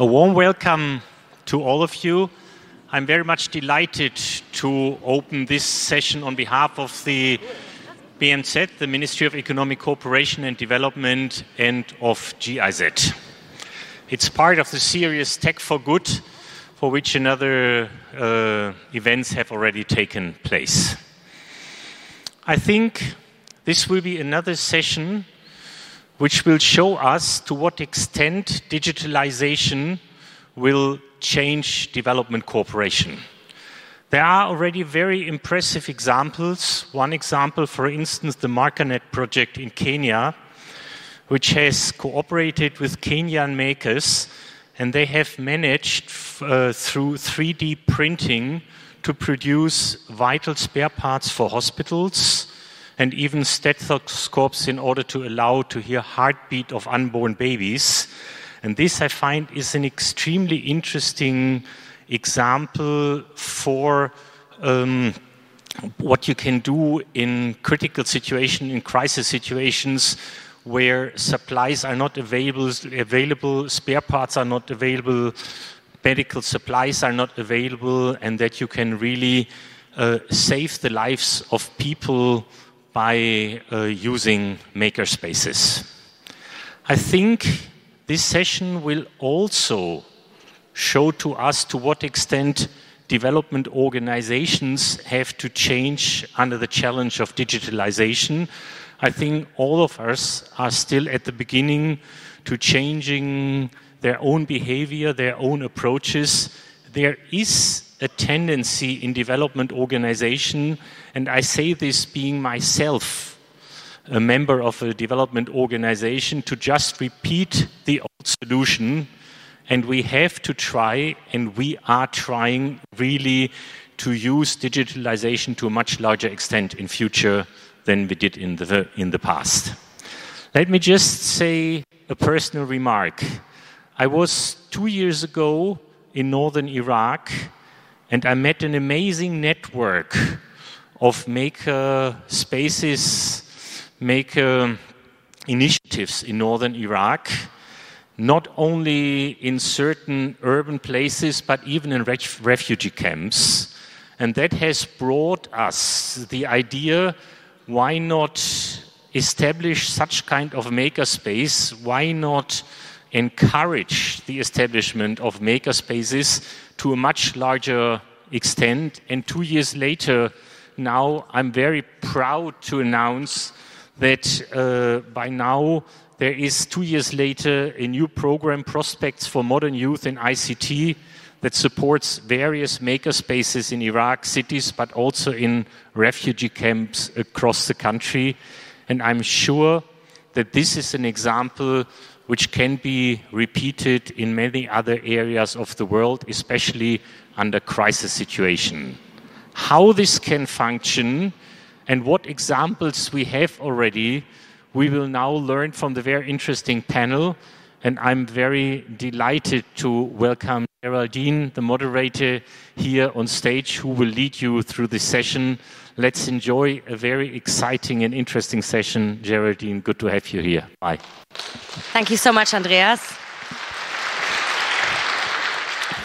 A warm welcome to all of you. I'm very much delighted to open this session on behalf of the BMZ, the Ministry of Economic Cooperation and Development, and of GIZ. It's part of the series Tech for Good, for which another uh, events have already taken place. I think this will be another session which will show us to what extent digitalization will change development cooperation. There are already very impressive examples. One example, for instance, the MakerNet project in Kenya, which has cooperated with Kenyan makers, and they have managed uh, through 3D printing to produce vital spare parts for hospitals and even stethoscopes in order to allow to hear heartbeat of unborn babies. And this I find is an extremely interesting example for um, what you can do in critical situations, in crisis situations, where supplies are not available, available, spare parts are not available, medical supplies are not available, and that you can really uh, save the lives of people by uh, using makerspaces. I think this session will also show to us to what extent development organizations have to change under the challenge of digitalization. I think all of us are still at the beginning to changing their own behavior, their own approaches. There is a tendency in development organization, and I say this being myself a member of a development organization, to just repeat the old solution and we have to try, and we are trying really to use digitalization to a much larger extent in future than we did in the, in the past. Let me just say a personal remark. I was two years ago in northern Iraq, and I met an amazing network of maker spaces, maker initiatives in northern Iraq not only in certain urban places, but even in ref refugee camps. And that has brought us the idea why not establish such kind of makerspace? Why not encourage the establishment of makerspaces to a much larger extent? And two years later, now I'm very proud to announce that uh, by now there is two years later a new program, Prospects for Modern Youth in ICT, that supports various makerspaces in Iraq cities, but also in refugee camps across the country. And I'm sure that this is an example which can be repeated in many other areas of the world, especially under crisis situation. How this can function and what examples we have already we will now learn from the very interesting panel. And I'm very delighted to welcome Geraldine, the moderator, here on stage, who will lead you through this session. Let's enjoy a very exciting and interesting session. Geraldine, good to have you here. Bye. Thank you so much, Andreas.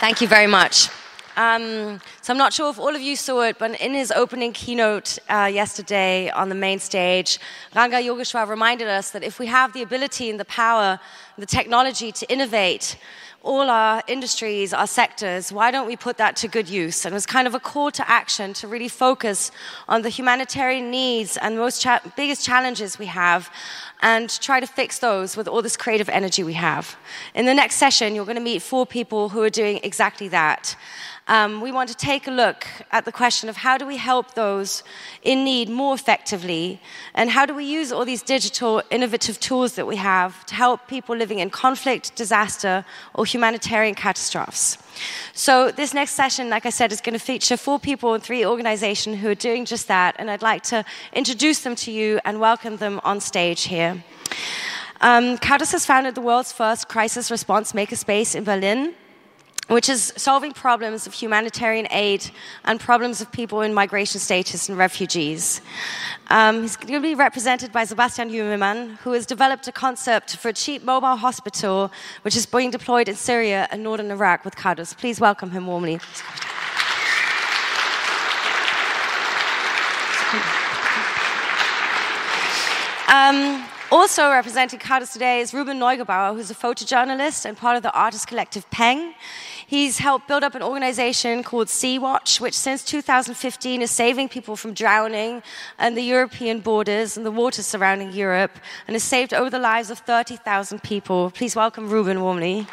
Thank you very much. Um, so I'm not sure if all of you saw it, but in his opening keynote uh, yesterday on the main stage, Ranga Yogeshwar reminded us that if we have the ability and the power, the technology to innovate, all our industries, our sectors, why don't we put that to good use? And it was kind of a call to action to really focus on the humanitarian needs and most cha biggest challenges we have and try to fix those with all this creative energy we have. In the next session, you're going to meet four people who are doing exactly that. Um, we want to take a look at the question of how do we help those in need more effectively, and how do we use all these digital innovative tools that we have to help people living in conflict, disaster, or humanitarian catastrophes. So, this next session, like I said, is going to feature four people and three organizations who are doing just that, and I'd like to introduce them to you and welcome them on stage here. Um, has founded the world's first crisis response makerspace in Berlin which is solving problems of humanitarian aid and problems of people in migration status and refugees. Um, he's going to be represented by Sebastian Jünemann, who has developed a concept for a cheap mobile hospital, which is being deployed in Syria and northern Iraq with Cadus. Please welcome him warmly. Um, also representing Cadus today is Ruben Neugebauer, who's a photojournalist and part of the artist collective Peng. He's helped build up an organization called Sea Watch, which since 2015 is saving people from drowning and the European borders and the waters surrounding Europe and has saved over the lives of 30,000 people. Please welcome Ruben warmly.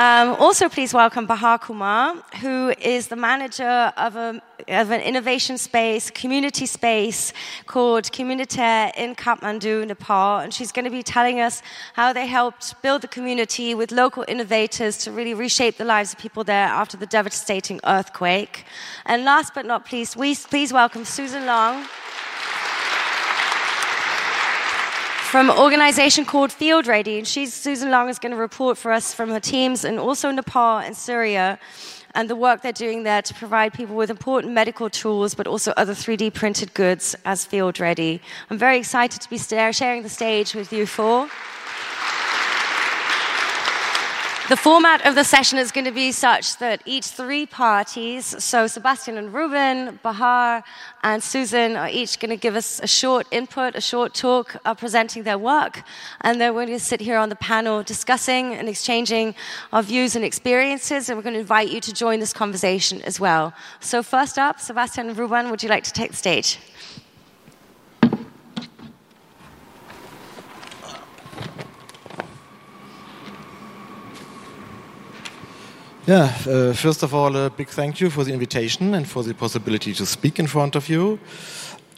Um, also, please welcome Bahar Kumar, who is the manager of, a, of an innovation space, community space called Communitere in Kathmandu, Nepal. And she's going to be telling us how they helped build the community with local innovators to really reshape the lives of people there after the devastating earthquake. And last but not least, we, please welcome Susan Long. From an organization called Field Ready. And she's, Susan Long is going to report for us from her teams and also Nepal and Syria and the work they're doing there to provide people with important medical tools, but also other 3D printed goods as field ready. I'm very excited to be sharing the stage with you four. The format of the session is going to be such that each three parties, so Sebastian and Ruben, Bahar, and Susan, are each going to give us a short input, a short talk, uh, presenting their work. And then we're going to sit here on the panel discussing and exchanging our views and experiences. And we're going to invite you to join this conversation as well. So, first up, Sebastian and Ruben, would you like to take the stage? Yeah, uh, first of all, a big thank you for the invitation and for the possibility to speak in front of you.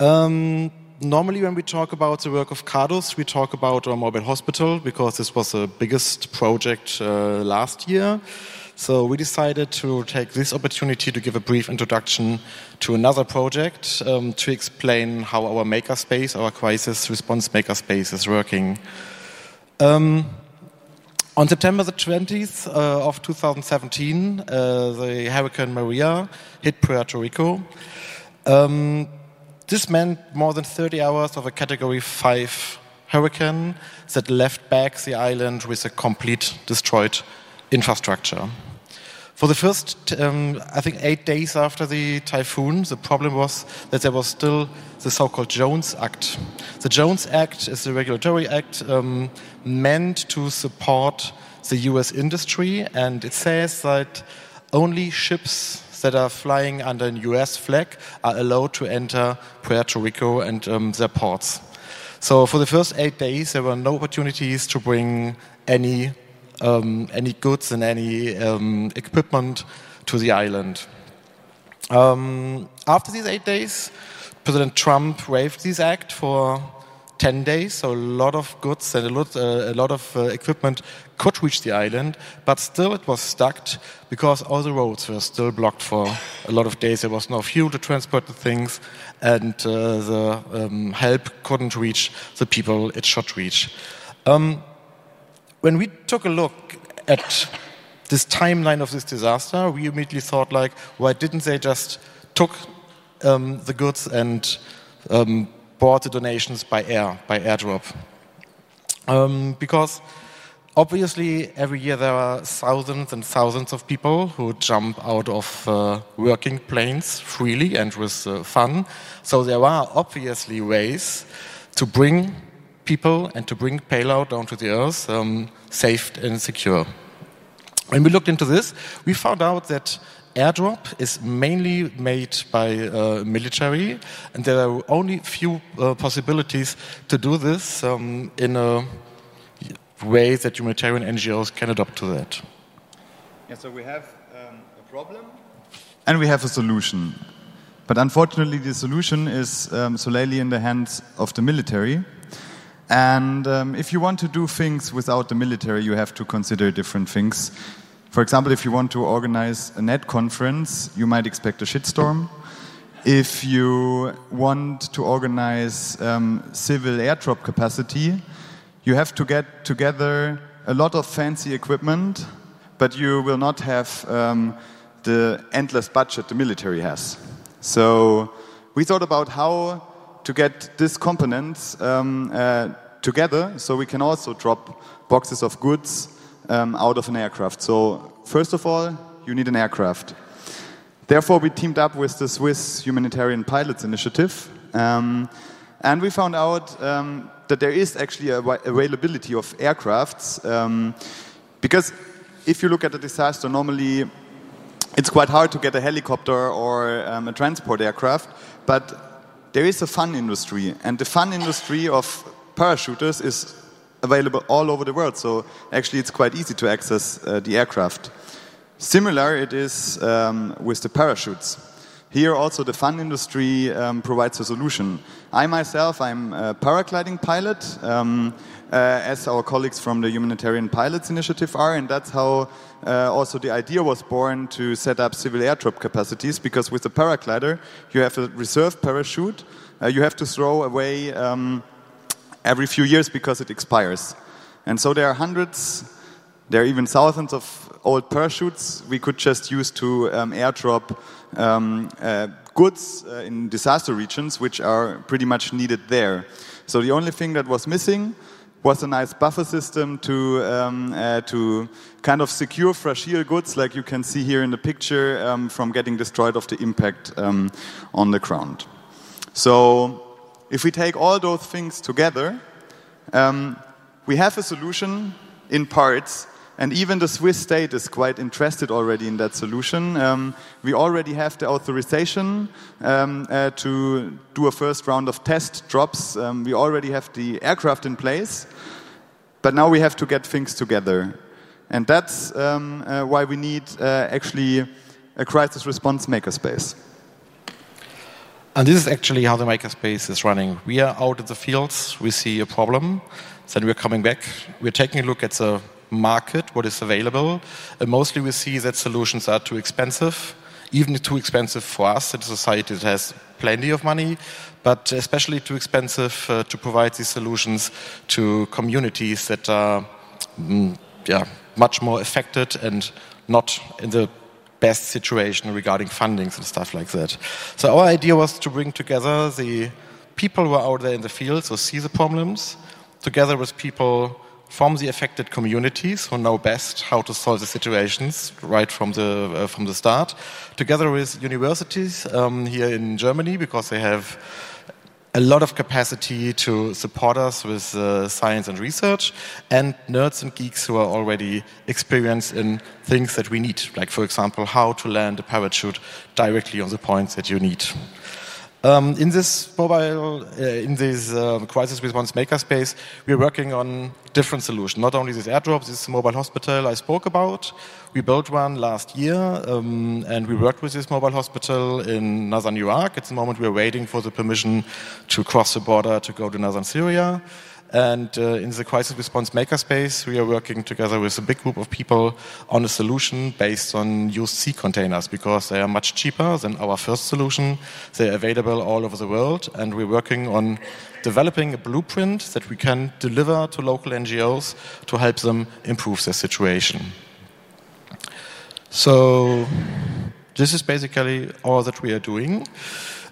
Um, normally, when we talk about the work of Cadus, we talk about our mobile hospital because this was the biggest project uh, last year. So we decided to take this opportunity to give a brief introduction to another project um, to explain how our makerspace, our crisis response makerspace, is working. Um, on September the 20th uh, of 2017, uh, the Hurricane Maria hit Puerto Rico. Um, this meant more than 30 hours of a Category 5 hurricane that left back the island with a complete destroyed infrastructure. For the first, um, I think, eight days after the typhoon, the problem was that there was still the so called Jones Act. The Jones Act is a regulatory act um, meant to support the US industry, and it says that only ships that are flying under a US flag are allowed to enter Puerto Rico and um, their ports. So for the first eight days, there were no opportunities to bring any um, any goods and any um, equipment to the island. Um, after these eight days, President Trump waived this act for 10 days, so a lot of goods and a lot, uh, a lot of uh, equipment could reach the island, but still it was stuck because all the roads were still blocked for a lot of days. There was no fuel to transport the things, and uh, the um, help couldn't reach the people it should reach. Um, when we took a look at this timeline of this disaster, we immediately thought, like, why didn't they just took um, the goods and um, bought the donations by air, by airdrop? Um, because obviously, every year there are thousands and thousands of people who jump out of uh, working planes freely and with uh, fun. So there are obviously ways to bring people and to bring payload down to the earth um, safe and secure. When we looked into this, we found out that airdrop is mainly made by uh, military, and there are only few uh, possibilities to do this um, in a way that humanitarian NGOs can adopt to that. Yeah, so we have um, a problem and we have a solution. But unfortunately, the solution is um, solely in the hands of the military. And um, if you want to do things without the military, you have to consider different things. For example, if you want to organize a net conference, you might expect a shitstorm. if you want to organize um, civil airdrop capacity, you have to get together a lot of fancy equipment, but you will not have um, the endless budget the military has. So we thought about how to get these components um, uh, together so we can also drop boxes of goods um, out of an aircraft. So first of all, you need an aircraft. Therefore, we teamed up with the Swiss Humanitarian Pilots Initiative, um, and we found out um, that there is actually a availability of aircrafts. Um, because if you look at a disaster, normally it's quite hard to get a helicopter or um, a transport aircraft, but there is a fun industry, and the fun industry of parachuters is available all over the world. So actually, it's quite easy to access uh, the aircraft. Similar it is um, with the parachutes. Here also the fun industry um, provides a solution. I myself, I'm a paragliding pilot, um, uh, as our colleagues from the Humanitarian Pilots Initiative are, and that's how uh, also the idea was born to set up civil airdrop capacities, because with the paraglider, you have a reserve parachute, uh, you have to throw away um, every few years because it expires. And so there are hundreds, there are even thousands of old parachutes we could just use to um, airdrop um, uh, goods uh, in disaster regions, which are pretty much needed there. So the only thing that was missing was a nice buffer system to um, uh, to kind of secure fragile goods, like you can see here in the picture, um, from getting destroyed of the impact um, on the ground. So if we take all those things together, um, we have a solution in parts and even the Swiss state is quite interested already in that solution. Um, we already have the authorization um, uh, to do a first round of test drops. Um, we already have the aircraft in place, but now we have to get things together. And that's um, uh, why we need uh, actually a crisis response makerspace. And this is actually how the makerspace is running. We are out in the fields, we see a problem, then we're coming back, we're taking a look at the market, what is available. And mostly we see that solutions are too expensive, even too expensive for us a society that has plenty of money, but especially too expensive uh, to provide these solutions to communities that are mm, yeah, much more affected and not in the best situation regarding fundings and stuff like that. So our idea was to bring together the people who are out there in the field, so see the problems, together with people from the affected communities who know best how to solve the situations right from the uh, from the start, together with universities um, here in Germany because they have a lot of capacity to support us with uh, science and research, and nerds and geeks who are already experienced in things that we need, like for example how to land a parachute directly on the points that you need. Um, in this mobile, uh, in this uh, crisis response makerspace, we're working on different solutions. Not only this airdrop, this mobile hospital I spoke about. We built one last year, um, and we worked with this mobile hospital in northern Iraq. At the moment, we're waiting for the permission to cross the border to go to northern Syria. And uh, in the crisis response makerspace, we are working together with a big group of people on a solution based on sea containers because they are much cheaper than our first solution. They're available all over the world, and we're working on developing a blueprint that we can deliver to local NGOs to help them improve their situation. So, this is basically all that we are doing.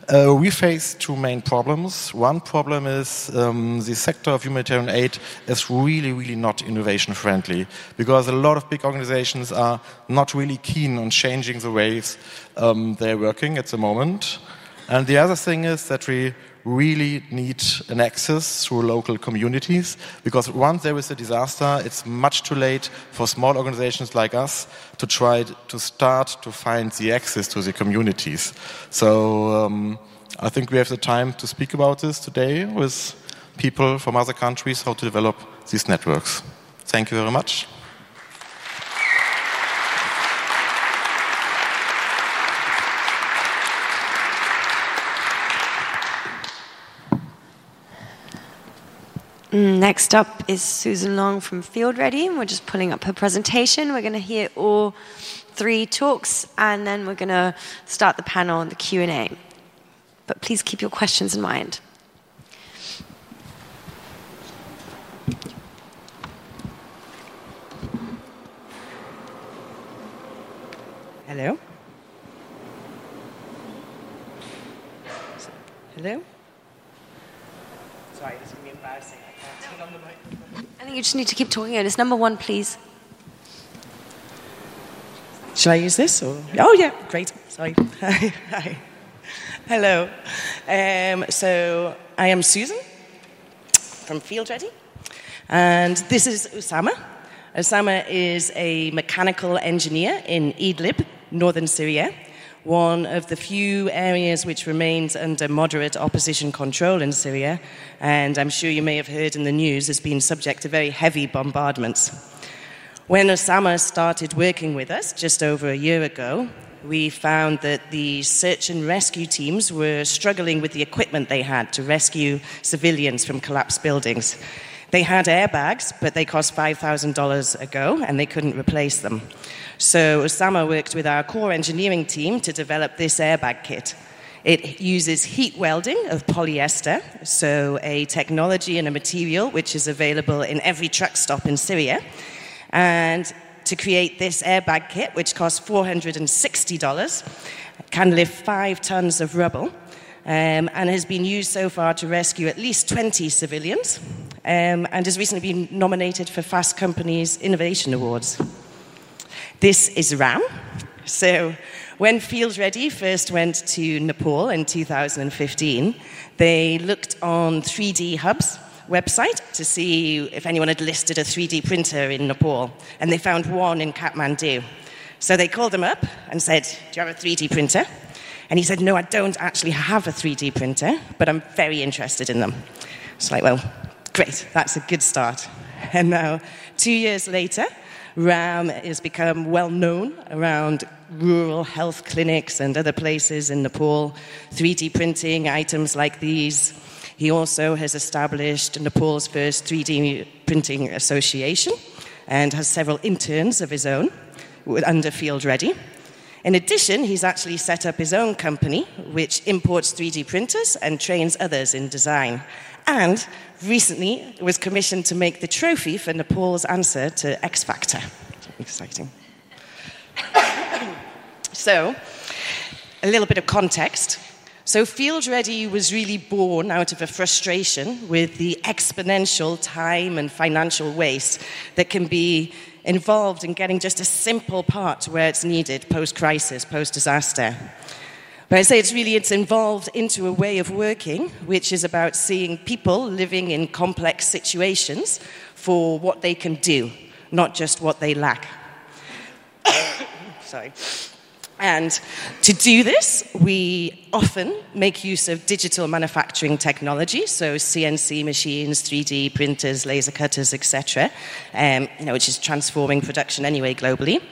Uh, we face two main problems. One problem is um, the sector of humanitarian aid is really, really not innovation friendly because a lot of big organizations are not really keen on changing the ways um, they're working at the moment. And the other thing is that we really need an access through local communities because once there is a disaster, it's much too late for small organizations like us to try to start to find the access to the communities. So um, I think we have the time to speak about this today with people from other countries, how to develop these networks. Thank you very much. Mm, next up is Susan Long from Field Ready. We're just pulling up her presentation. We're going to hear all three talks, and then we're going to start the panel and the Q&A. but please keep your questions in mind. Hello? Hello? Sorry, this is going to be embarrassing. I can't turn on the microphone. I think you just need to keep talking. It's number one, please. Shall I use this? Or? Oh, yeah, great. Sorry. Hi. Hello. Um, so, I am Susan from Field Ready, and this is Osama. Osama is a mechanical engineer in Idlib, northern Syria, one of the few areas which remains under moderate opposition control in Syria, and I'm sure you may have heard in the news has been subject to very heavy bombardments. When Osama started working with us just over a year ago, we found that the search and rescue teams were struggling with the equipment they had to rescue civilians from collapsed buildings. They had airbags, but they cost $5,000 a go, and they couldn't replace them. So Osama worked with our core engineering team to develop this airbag kit. It uses heat welding of polyester, so a technology and a material which is available in every truck stop in Syria. And to create this airbag kit, which costs $460, can lift five tons of rubble um, and has been used so far to rescue at least 20 civilians um, and has recently been nominated for Fast Company's Innovation Awards. This is RAM. So, when Field Ready first went to Nepal in 2015, they looked on 3D Hub's website to see if anyone had listed a 3D printer in Nepal, and they found one in Kathmandu. So they called him up and said, Do you have a 3D printer? And he said, No, I don't actually have a 3D printer, but I'm very interested in them. It's like, Well, great, that's a good start. And now, two years later, RAM has become well known around rural health clinics and other places in Nepal, 3D printing items like these. He also has established Nepal's first 3D printing association and has several interns of his own under Field Ready. In addition, he's actually set up his own company, which imports 3D printers and trains others in design. And recently was commissioned to make the trophy for Nepal's answer to X Factor. Exciting. so, a little bit of context. So, Field Ready was really born out of a frustration with the exponential time and financial waste that can be involved in getting just a simple part to where it's needed post crisis, post disaster. But I say it's really it's involved into a way of working which is about seeing people living in complex situations for what they can do, not just what they lack. Sorry. And to do this, we often make use of digital manufacturing technology, so CNC machines, 3D printers, laser cutters, etc., um, you know, which is transforming production anyway globally.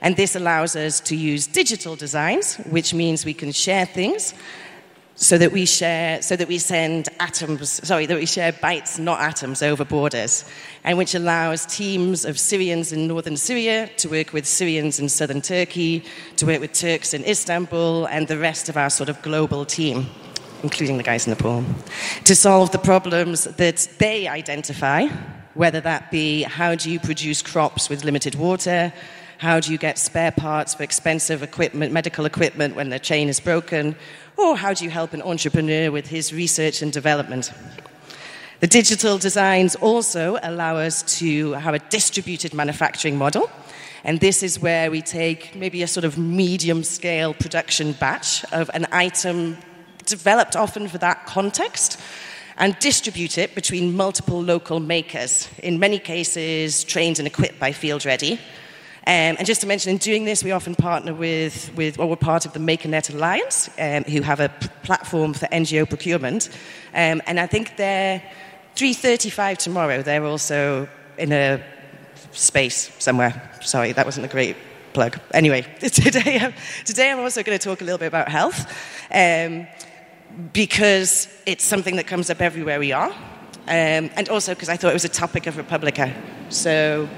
And this allows us to use digital designs, which means we can share things so that we share so that we send atoms sorry that we share bytes not atoms over borders and which allows teams of syrians in northern syria to work with syrians in southern turkey to work with turks in istanbul and the rest of our sort of global team including the guys in nepal to solve the problems that they identify whether that be how do you produce crops with limited water how do you get spare parts for expensive equipment medical equipment when the chain is broken or how do you help an entrepreneur with his research and development? The digital designs also allow us to have a distributed manufacturing model. And this is where we take maybe a sort of medium scale production batch of an item developed often for that context and distribute it between multiple local makers, in many cases trained and equipped by Field Ready, um, and just to mention, in doing this, we often partner with, with well, we're part of the MakerNet Alliance, um, who have a p- platform for NGO procurement. Um, and I think they're 3.35 tomorrow. They're also in a space somewhere. Sorry, that wasn't a great plug. Anyway, today, I'm, today I'm also going to talk a little bit about health, um, because it's something that comes up everywhere we are. Um, and also because I thought it was a topic of re:publica. So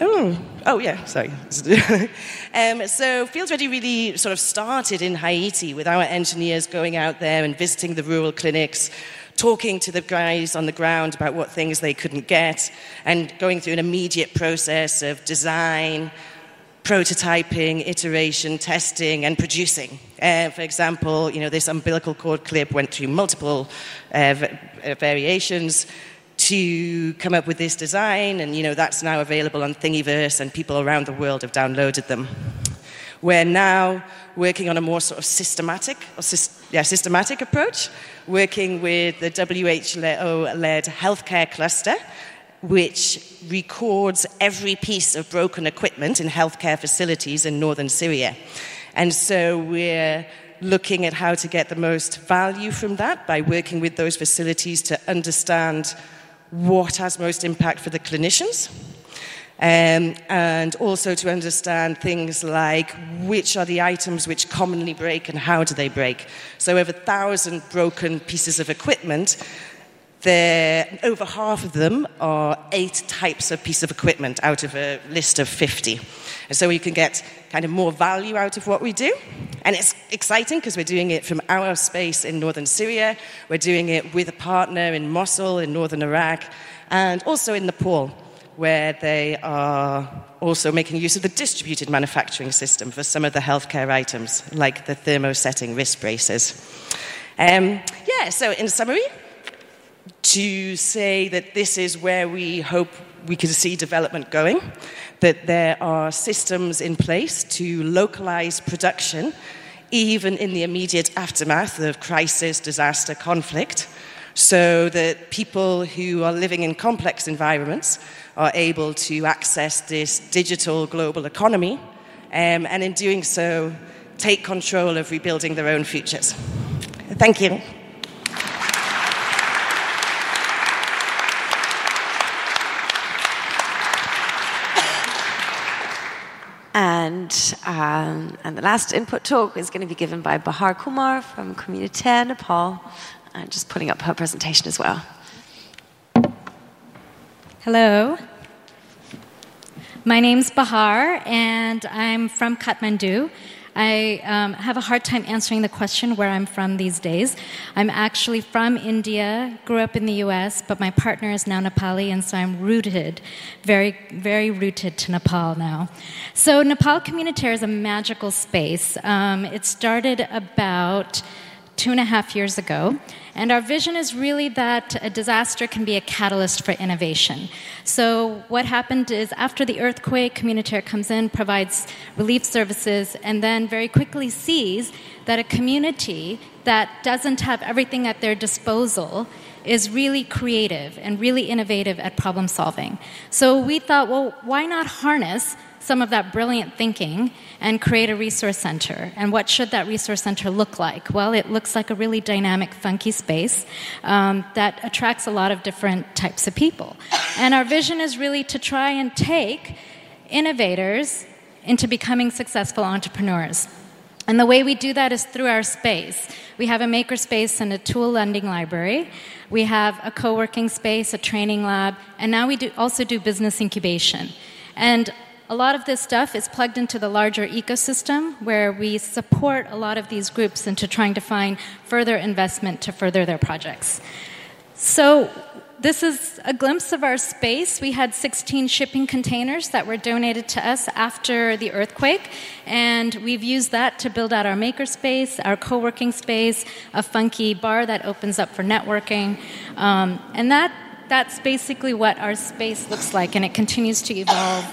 Oh, oh yeah, sorry. um, so Fields Ready really sort of started in Haiti with our engineers going out there and visiting the rural clinics, talking to the guys on the ground about what things they couldn't get, and going through an immediate process of design, prototyping, iteration, testing, and producing. Uh, for example, you know, this umbilical cord clip went through multiple uh, variations to come up with this design, and you know that's now available on Thingiverse, and people around the world have downloaded them. We're now working on a more sort of systematic, yeah, systematic approach, working with the WHO-led healthcare cluster, which records every piece of broken equipment in healthcare facilities in northern Syria. And so we're looking at how to get the most value from that by working with those facilities to understand what has most impact for the clinicians. Um, and also to understand things like which are the items which commonly break and how do they break. So, over a thousand broken pieces of equipment, there, over half of them are eight types of piece of equipment out of a list of 50. And so we can get kind of more value out of what we do. And it's exciting because we're doing it from our space in northern Syria, we're doing it with a partner in Mosul in northern Iraq, and also in Nepal, where they are also making use of the distributed manufacturing system for some of the healthcare items, like the thermosetting wrist braces. Um, yeah, so in summary, to say that this is where we hope we can see development going, that there are systems in place to localize production, even in the immediate aftermath of crisis, disaster, conflict, so that people who are living in complex environments are able to access this digital global economy, um, and in doing so, take control of rebuilding their own futures. Thank you. And, um, and the last input talk is going to be given by Bahar Kumar from Communitere Nepal. I'm just putting up her presentation as well. Hello. My name's Bahar, and I'm from Kathmandu. I um, have a hard time answering the question where I'm from these days. I'm actually from India, grew up in the US, but my partner is now Nepali, and so I'm rooted, very, very rooted to Nepal now. So, Nepal Communitere is a magical space. Um, it started about two and a half years ago. And our vision is really that a disaster can be a catalyst for innovation. So, what happened is after the earthquake, Communitere comes in, provides relief services, and then very quickly sees that a community that doesn't have everything at their disposal is really creative and really innovative at problem solving. So, we thought, well, why not harness some of that brilliant thinking and create a resource center. And what should that resource center look like? Well, it looks like a really dynamic, funky space um, that attracts a lot of different types of people. And our vision is really to try and take innovators into becoming successful entrepreneurs. And the way we do that is through our space. We have a makerspace and a tool lending library. We have a co working space, a training lab, and now we do also do business incubation. And a lot of this stuff is plugged into the larger ecosystem where we support a lot of these groups into trying to find further investment to further their projects. So, this is a glimpse of our space. We had 16 shipping containers that were donated to us after the earthquake, and we've used that to build out our makerspace, our co working space, a funky bar that opens up for networking. Um, and that, that's basically what our space looks like, and it continues to evolve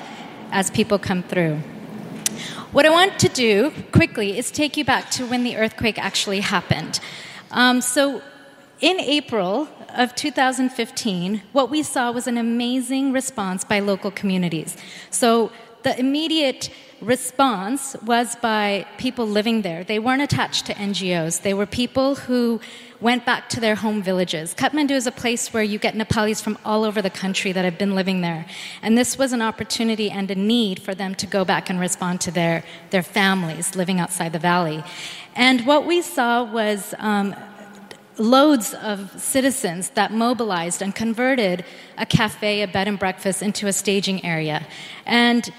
as people come through. What I want to do quickly is take you back to when the earthquake actually happened. Um, so, in April of 2015, what we saw was an amazing response by local communities. So, the immediate response was by people living there. They weren't attached to NGOs, they were people who went back to their home villages. Kathmandu is a place where you get Nepalis from all over the country that have been living there. And this was an opportunity and a need for them to go back and respond to their, their families living outside the valley. And what we saw was um, loads of citizens that mobilized and converted a cafe, a bed and breakfast, into a staging area. And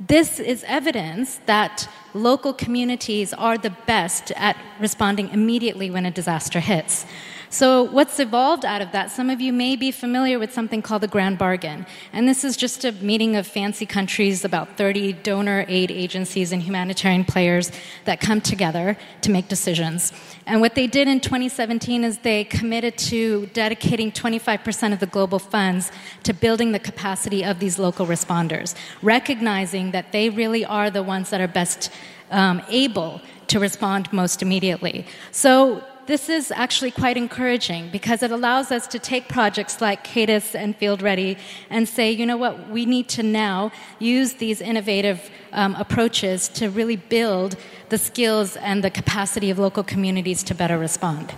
this is evidence that local communities are the best at responding immediately when a disaster hits. So, what's evolved out of that? Some of you may be familiar with something called the Grand Bargain. And this is just a meeting of fancy countries, about 30 donor aid agencies and humanitarian players that come together to make decisions. And what they did in 2017 is they committed to dedicating 25% of the global funds to building the capacity of these local responders, recognizing that they really are the ones that are best um, able to respond most immediately. So this is actually quite encouraging because it allows us to take projects like CADUS and Field Ready and say, you know what, we need to now use these innovative um, approaches to really build the skills and the capacity of local communities to better respond.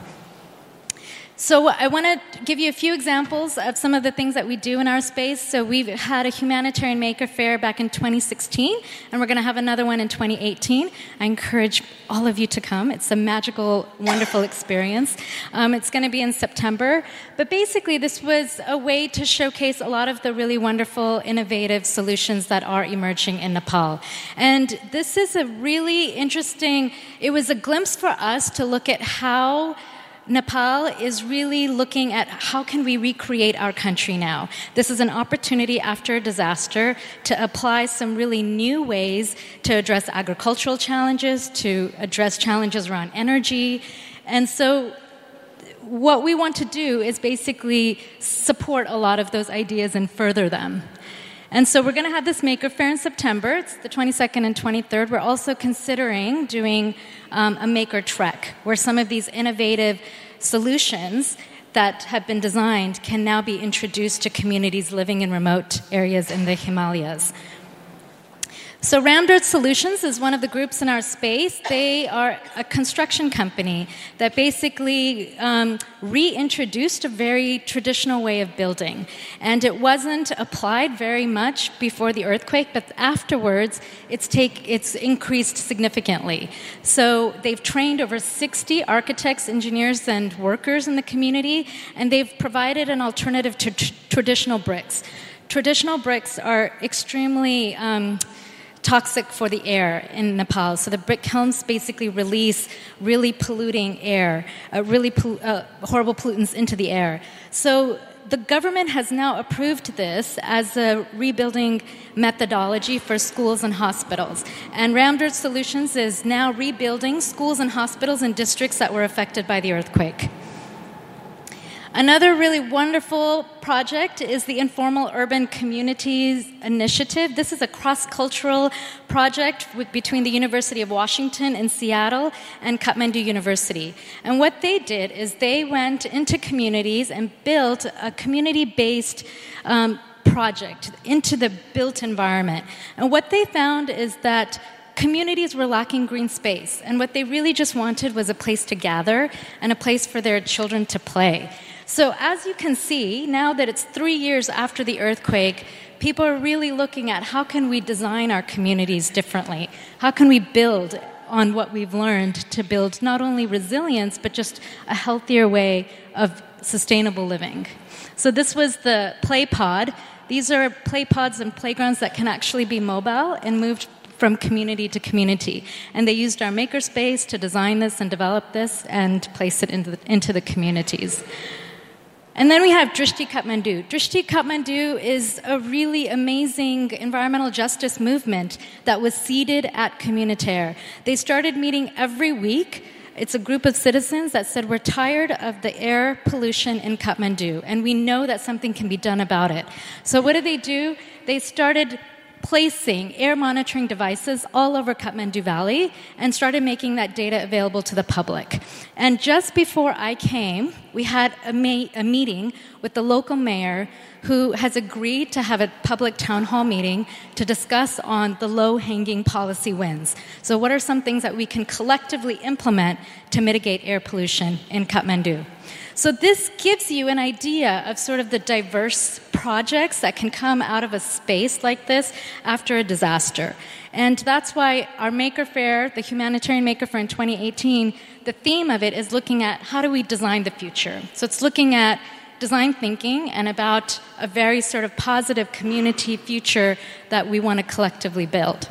So, I want to give you a few examples of some of the things that we do in our space. So, we've had a humanitarian maker fair back in 2016, and we're going to have another one in 2018. I encourage all of you to come. It's a magical, wonderful experience. Um, it's going to be in September. But basically, this was a way to showcase a lot of the really wonderful, innovative solutions that are emerging in Nepal. And this is a really interesting, it was a glimpse for us to look at how Nepal is really looking at how can we recreate our country now. This is an opportunity after a disaster to apply some really new ways to address agricultural challenges, to address challenges around energy. And so what we want to do is basically support a lot of those ideas and further them. And so we're going to have this Maker Fair in September. It's the 22nd and 23rd. We're also considering doing um, a Maker Trek, where some of these innovative solutions that have been designed can now be introduced to communities living in remote areas in the Himalayas. So, Ramdirt Solutions is one of the groups in our space. They are a construction company that basically um, reintroduced a very traditional way of building. And it wasn't applied very much before the earthquake, but afterwards it's, take, it's increased significantly. So, they've trained over 60 architects, engineers, and workers in the community, and they've provided an alternative to tr- traditional bricks. Traditional bricks are extremely um, toxic for the air in Nepal. So the brick kilns basically release really polluting air, uh, really pollu- uh, horrible pollutants into the air. So the government has now approved this as a rebuilding methodology for schools and hospitals. And Ramdirt Solutions is now rebuilding schools and hospitals in districts that were affected by the earthquake. Another really wonderful project is the Informal Urban Communities Initiative. This is a cross cultural project with, between the University of Washington in Seattle and Kathmandu University. And what they did is they went into communities and built a community based um, project into the built environment. And what they found is that communities were lacking green space. And what they really just wanted was a place to gather and a place for their children to play. So, as you can see, now that it's three years after the earthquake, people are really looking at how can we design our communities differently? How can we build on what we've learned to build not only resilience, but just a healthier way of sustainable living? So, this was the play pod. These are play pods and playgrounds that can actually be mobile and moved from community to community. And they used our makerspace to design this and develop this and place it into the, into the communities. And then we have Drishti Kathmandu. Drishti Kathmandu is a really amazing environmental justice movement that was seeded at Communitere. They started meeting every week. It's a group of citizens that said, We're tired of the air pollution in Kathmandu, and we know that something can be done about it. So, what did they do? They started placing air monitoring devices all over Kathmandu Valley and started making that data available to the public. And just before I came, we had a, ma- a meeting with the local mayor who has agreed to have a public town hall meeting to discuss on the low-hanging policy wins. So what are some things that we can collectively implement to mitigate air pollution in Kathmandu? So, this gives you an idea of sort of the diverse projects that can come out of a space like this after a disaster. And that's why our Maker Fair, the Humanitarian Maker Fair in 2018, the theme of it is looking at how do we design the future. So it's looking at design thinking and about a very sort of positive community future that we want to collectively build.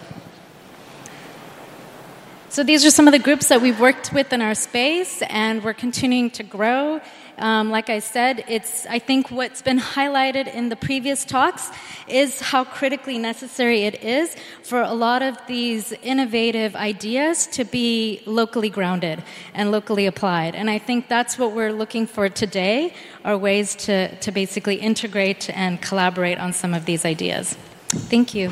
So these are some of the groups that we've worked with in our space, and we're continuing to grow. Um, like I said, it's I think what's been highlighted in the previous talks is how critically necessary it is for a lot of these innovative ideas to be locally grounded and locally applied. And I think that's what we're looking for today are ways to, to basically integrate and collaborate on some of these ideas. Thank you.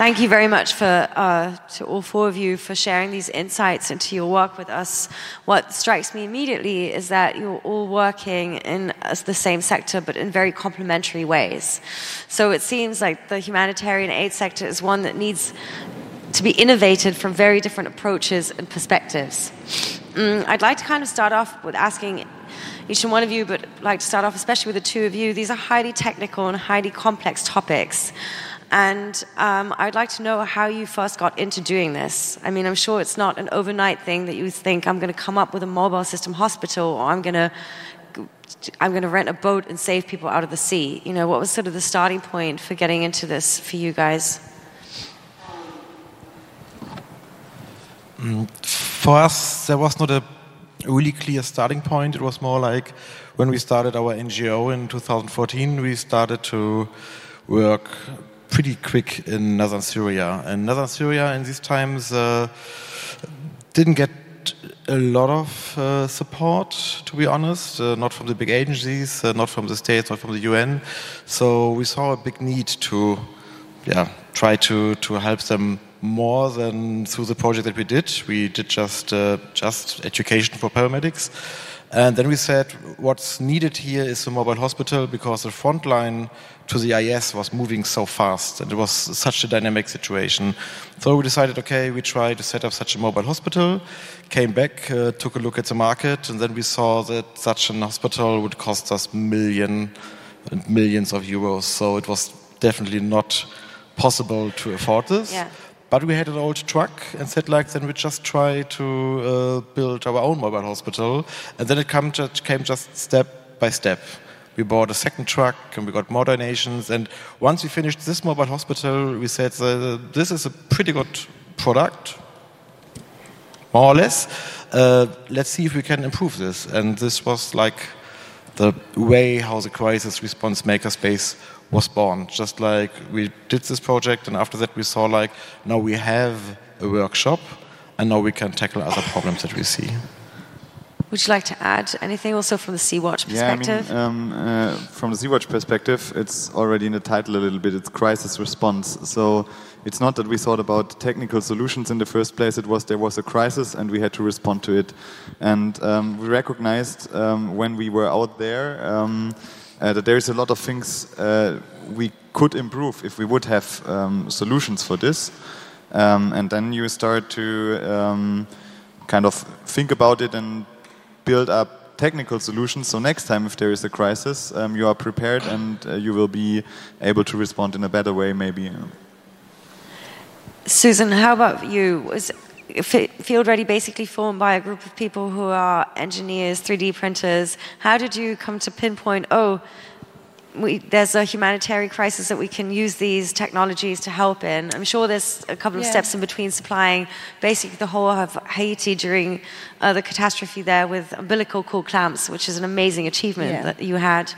Thank you very much for uh, to all four of you for sharing these insights into your work with us. What strikes me immediately is that you're all working in the same sector, but in very complementary ways. So it seems like the humanitarian aid sector is one that needs to be innovated from very different approaches and perspectives. Mm, I'd like to kind of start off with asking each and one of you, but like to start off especially with the two of you. These are highly technical and highly complex topics. And um, I'd like to know how you first got into doing this. I mean, I'm sure it's not an overnight thing that you think I'm going to come up with a mobile system hospital or I'm going to I'm going to rent a boat and save people out of the sea. You know, what was sort of the starting point for getting into this for you guys? Mm, for us, there was not a really clear starting point. It was more like when we started our NGO in 2014, we started to work pretty quick in northern Syria. And northern Syria in these times uh, didn't get a lot of uh, support, to be honest, uh, not from the big agencies, uh, not from the states, not from the UN. So we saw a big need to, yeah, try to to help them more than through the project that we did. We did just uh, just education for paramedics. And then we said, what's needed here is a mobile hospital because the front line to the IS was moving so fast and it was such a dynamic situation. So we decided, okay, we try to set up such a mobile hospital, came back, uh, took a look at the market, and then we saw that such an hospital would cost us million and millions of euros. So it was definitely not possible to afford this. Yeah. But we had an old truck and said, like, then we just try to uh, build our own mobile hospital. And then it come came just step by step. We bought a second truck and we got more donations. And once we finished this mobile hospital, we said, uh, this is a pretty good product, more or less. Uh, let's see if we can improve this. And this was like the way how the crisis response makerspace was born. Just like we did this project, and after that we saw like now we have a workshop, and now we can tackle other problems that we see. Would you like to add anything also from the Sea-Watch perspective? Yeah, I mean, um, uh, from the Sea-Watch perspective, it's already in the title a little bit. It's crisis response. So it's not that we thought about technical solutions in the first place. It was there was a crisis and we had to respond to it. And um, we recognized um, when we were out there um, uh, that there is a lot of things uh, we could improve if we would have um, solutions for this. Um, and then you start to um, kind of think about it and build up technical solutions. So next time, if there is a crisis, um, you are prepared and uh, you will be able to respond in a better way, maybe. Susan, how about you? Was Field Ready basically formed by a group of people who are engineers, 3D printers. How did you come to pinpoint, oh, we, there's a humanitarian crisis that we can use these technologies to help in. I'm sure there's a couple of Yeah. steps in between supplying basically the whole of Haiti during uh, the catastrophe there with umbilical cord clamps, which is an amazing achievement Yeah. that you had.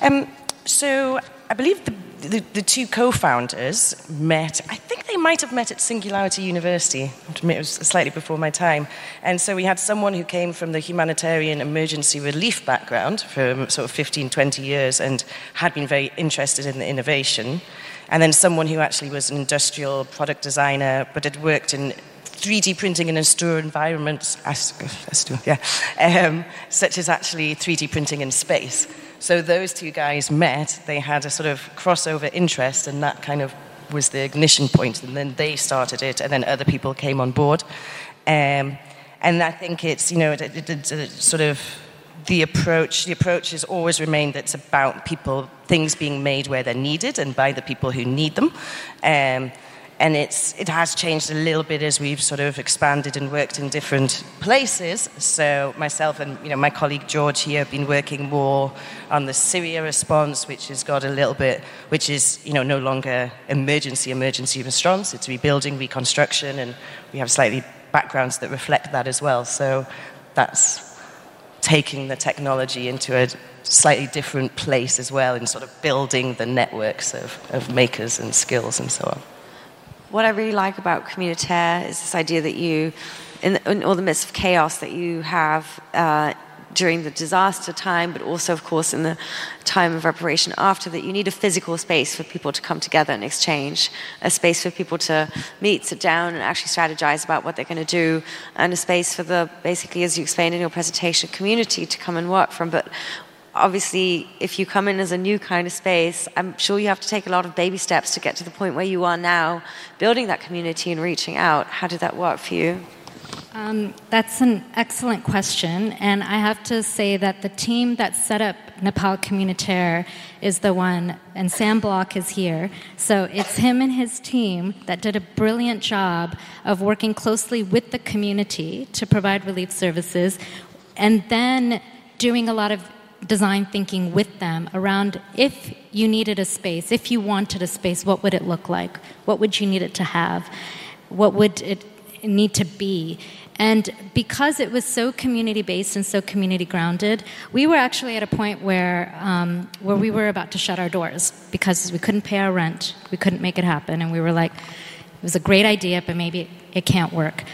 Um, so I believe the, the, the two co-founders met. I think they might have met at Singularity University. It was slightly before my time. And so we had someone who came from the humanitarian emergency relief background for sort of 15, 20 years and had been very interested in the innovation. And then someone who actually was an industrial product designer, but had worked in 3D printing in austere environments, austere, yeah, um, such as actually 3D printing in space. So those two guys met, they had a sort of crossover interest, and that kind of was the ignition point. And then they started it, and then other people came on board. Um, and I think it's, you know, it, it, it's a sort of the approach the approach has always remained that it's about people things being made where they're needed and by the people who need them. Um, and it's, it has changed a little bit as we've sort of expanded and worked in different places. So myself and you know, my colleague George here have been working more on the Syria response, which has got a little bit, which is you know, no longer emergency, emergency response. It's rebuilding, reconstruction, and we have slightly backgrounds that reflect that as well. So that's taking the technology into a slightly different place as well in sort of building the networks of, of makers and skills and so on what I really like about Communitere is this idea that you, in, in all the midst of chaos that you have uh, during the disaster time, but also, of course, in the time of reparation after, that you need a physical space for people to come together and exchange, a space for people to meet, sit down, and actually strategize about what they're going to do, and a space for the, basically, as you explained in your presentation, community to come and work from. But obviously, if you come in as a new kind of space, I'm sure you have to take a lot of baby steps to get to the point where you are now, building that community and reaching out. How did that work for you? Um, that's an excellent question, and I have to say that the team that set up Nepal Communitere is the one, and Sam Bloch is here. So it's him and his team that did a brilliant job of working closely with the community to provide relief services, and then doing a lot of design thinking with them around if you needed a space, if you wanted a space, what would it look like? What would you need it to have? What would it need to be? And because it was so community based and so community grounded, we were actually at a point where, um, where we were about to shut our doors because we couldn't pay our rent, we couldn't make it happen, and we were like, it was a great idea, but maybe it can't work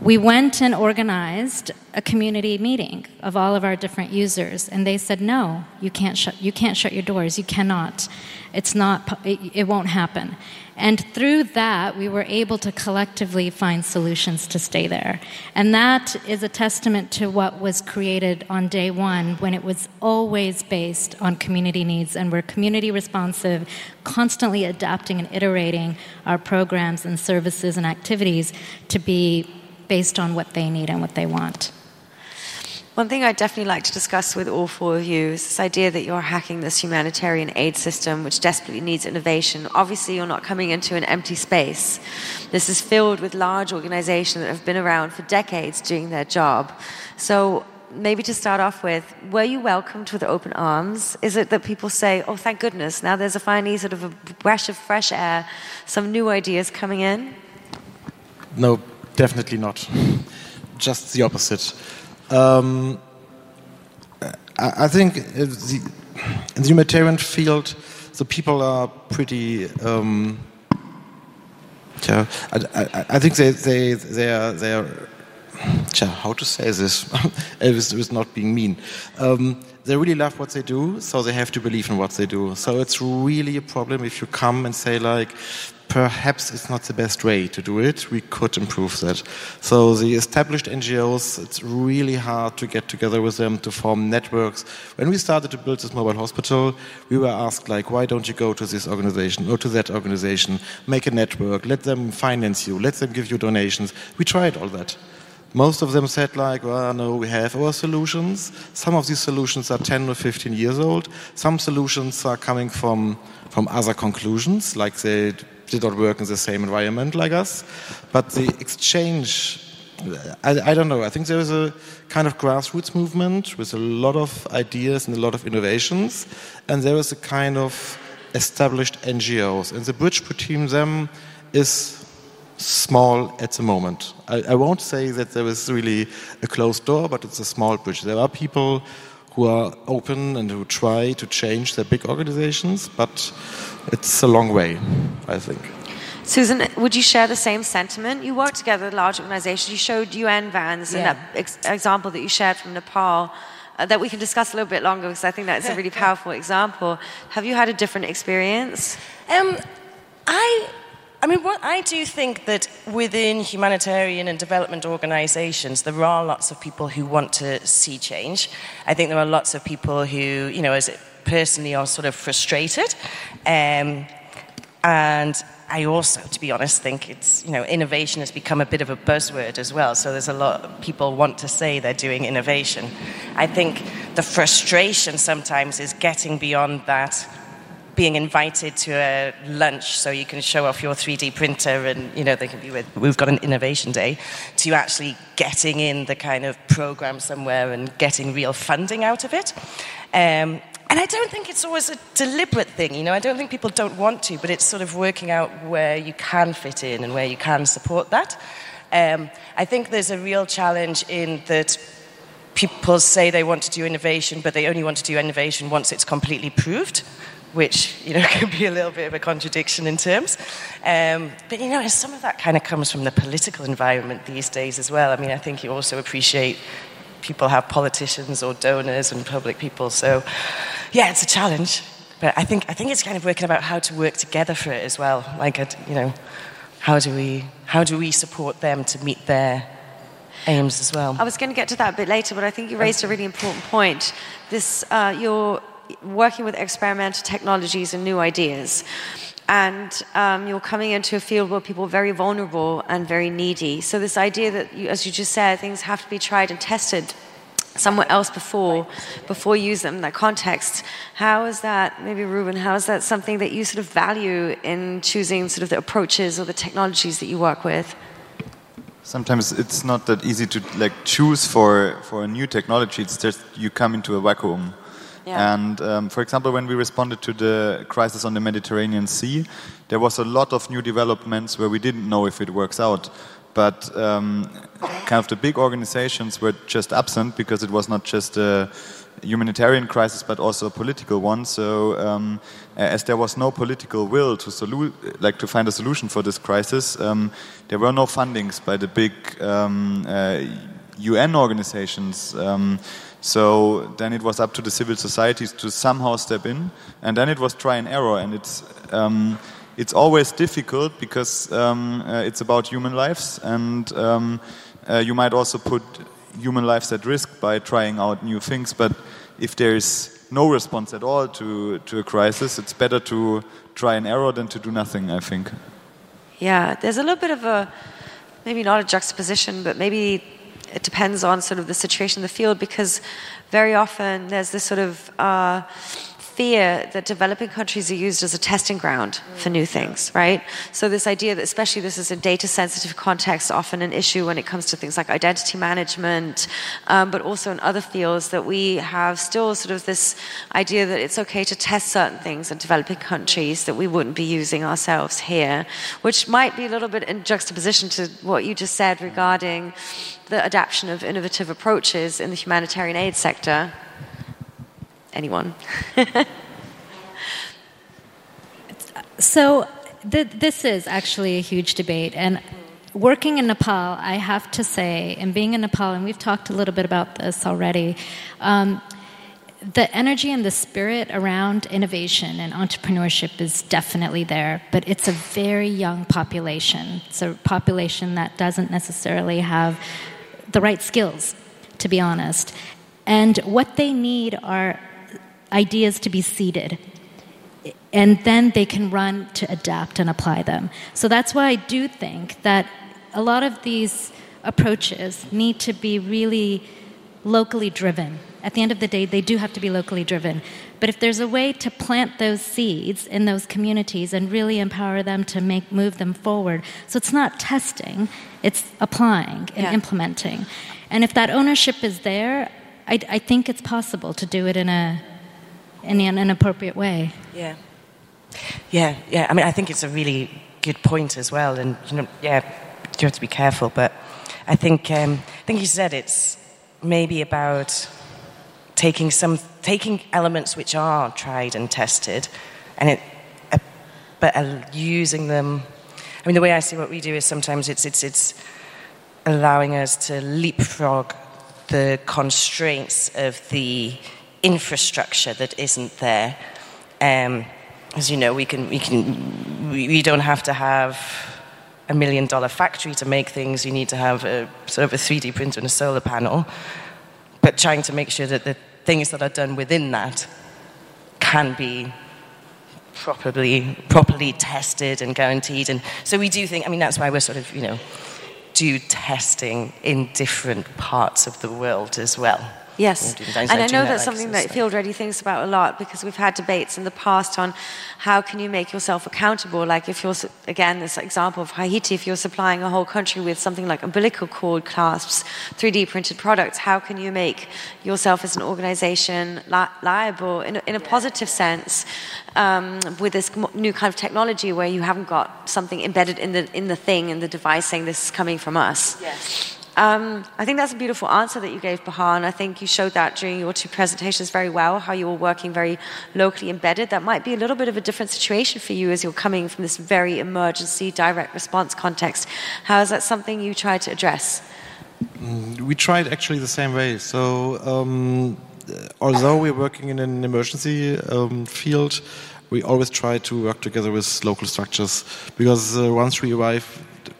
we went and organized a community meeting of all of our different users and they said no you can't shut you can't shut your doors. You cannot. It's not it, it, won't happen. And through that we were able to collectively find solutions to stay there. And that is a testament to what was created on day one when it was always based on community needs and we're community responsive constantly adapting and iterating our programs and services and activities to be based on what they need and what they want. One thing I'd definitely like to discuss with all four of you is this idea that you're hacking this humanitarian aid system, which desperately needs innovation. Obviously, you're not coming into an empty space. This is filled with large organizations that have been around for decades doing their job. So, maybe to start off with, were you welcomed with open arms? Is it that people say, oh, thank goodness, now there's a finally sort of a breath of fresh air, some new ideas coming in? No, Definitely not. Just the opposite. Um, I, think the, in the humanitarian field, the people are pretty. Um, yeah, I, I, I, think they they they are they are. how to say this? with not being mean. Um, they really love what they do, so they have to believe in what they do. So it's really a problem if you come and say like, perhaps it's not the best way to do it. We could improve that. So the established NGOs, it's really hard to get together with them to form networks. When we started to build this mobile hospital, we were asked like, why don't you go to this organization or to that organization, make a network, let them finance you, let them give you donations. We tried all that. Most of them said like, well, no, we have our solutions. Some of these solutions are 10 or 15 years old. Some solutions are coming from, from other conclusions, like they did not work in the same environment like us. But the exchange, I, I don't know, I think there is a kind of grassroots movement with a lot of ideas and a lot of innovations, and there is a kind of established NGOs. And the bridge between them is small at the moment. I, I, won't say that there is really a closed door, but it's a small bridge. There are people who are open and who try to change their big organizations, but it's a long way, I think. Susan, would you share the same sentiment? You work together with large organizations. You showed UN vans yeah. and that ex- example that you shared from Nepal. Uh, that we can discuss a little bit longer because I think that's a really powerful example. Have you had a different experience? Um, I I mean, what I do think that within humanitarian and development organizations, there are lots of people who want to see change. I think there are lots of people who, you know, as personally are sort of frustrated. Um, and I also, to be honest, think it's, you know, innovation has become a bit of a buzzword as well. So there's a lot of people want to say they're doing innovation. I think the frustration sometimes is getting beyond that being invited to a lunch so you can show off your 3D printer and you know they can be with we've got an innovation day to actually getting in the kind of program somewhere and getting real funding out of it. Um, and I don't think it's always a deliberate thing, you know. I don't think people don't want to, but it's sort of working out where you can fit in and where you can support that. Um, I think there's a real challenge in that people say they want to do innovation, but they only want to do innovation once it's completely proved which you know can be a little bit of a contradiction in terms. Um, but you know, some of that kind of comes from the political environment these days as well. I mean, I think you also appreciate people have politicians or donors and public people. So, yeah, it's a challenge. But I think I think it's kind of working about how to work together for it as well. Like, you know, how do we how do we support them to meet their aims as well? I was going to get to that a bit later, but I think you raised a really important point. This uh, your working with experimental technologies and new ideas. And um, you're coming into a field where people are very vulnerable and very needy. So, this idea that, you, as you just said, things have to be tried and tested somewhere else before before you use them in that context. How is that, maybe Ruben, how is that something that you sort of value in choosing sort of the approaches or the technologies that you work with? Sometimes it's not that easy to like choose for, for a new technology. It's just you come into a vacuum yeah. And um, for example, when we responded to the crisis on the Mediterranean Sea, there was a lot of new developments where we didn't know if it works out. But um, kind of the big organizations were just absent because it was not just a humanitarian crisis but also a political one. So um, as there was no political will to solu- like to find a solution for this crisis, um, there were no fundings by the big um, uh, UN organizations. So then it was up to the civil societies to somehow step in, and then it was try and error, and it's um, it's always difficult because um, uh, it's about human lives, and um, uh, you might also put human lives at risk by trying out new things. But if there is no response at all to to a crisis, it's better to try and error than to do nothing. I think. Yeah, there's a little bit of a maybe not a juxtaposition, but maybe it depends on sort of the situation in the field because very often there's this sort of uh, fear that developing countries are used as a testing ground for new things, right? So this idea that especially this is a data sensitive context, often an issue when it comes to things like identity management, um, but also in other fields that we have still sort of this idea that it's okay to test certain things in developing countries that we wouldn't be using ourselves here, which might be a little bit in juxtaposition to what you just said regarding the adoption of innovative approaches in the humanitarian aid sector anyone. so, th- this is actually a huge debate. And working in Nepal, I have to say, and being in Nepal, and we've talked a little bit about this already. Um, the energy and the spirit around innovation and entrepreneurship is definitely there, but it's a very young population. It's a population that doesn't necessarily have the right skills, to be honest. And what they need are ideas to be seeded. And then they can run to adapt and apply them. So that's why I do think that a lot of these approaches need to be really locally driven. At the end of the day, they do have to be locally driven. But if there's a way to plant those seeds in those communities and really empower them to make move them forward, so it's not testing, it's applying and yeah. implementing. And if that ownership is there, I, I think it's possible to do it in a in an appropriate way. Yeah. Yeah, yeah. I mean, I think it's a really good point as well. And, you know, yeah, you have to be careful. But I think, um, I think you said it's maybe about taking some, taking elements which are tried and tested and it, uh, but uh, using them. I mean, the way I see what we do is sometimes it's, it's, it's allowing us to leapfrog the constraints of the infrastructure that isn't there. Um, as you know, we, can, we, can, we don't have to have a million dollar factory to make things. You need to have a sort of a 3D printer and a solar panel. But trying to make sure that the things that are done within that can be properly properly tested and guaranteed. And so we do think. I mean, that's why we're sort of you know do testing in different parts of the world as well. Yes, and I know that's something that Field Ready thinks about a lot because we've had debates in the past on how can you make yourself accountable. Like if you're, again, this example of Haiti, if you're supplying a whole country with something like umbilical cord clasps, 3D printed products, how can you make yourself as an organization li- liable in a, in a positive sense um, with this new kind of technology where you haven't got something embedded in the in the thing in the device saying this is coming from us. Yes. Um, I think that's a beautiful answer that you gave, Bahar, and I think you showed that during your two presentations very well, how you were working very locally embedded. That might be a little bit of a different situation for you as you're coming from this very emergency direct response context. How is that something you tried to address? Mm, we tried actually the same way. So, um, although we're working in an emergency um, field, we always try to work together with local structures because uh, once we arrive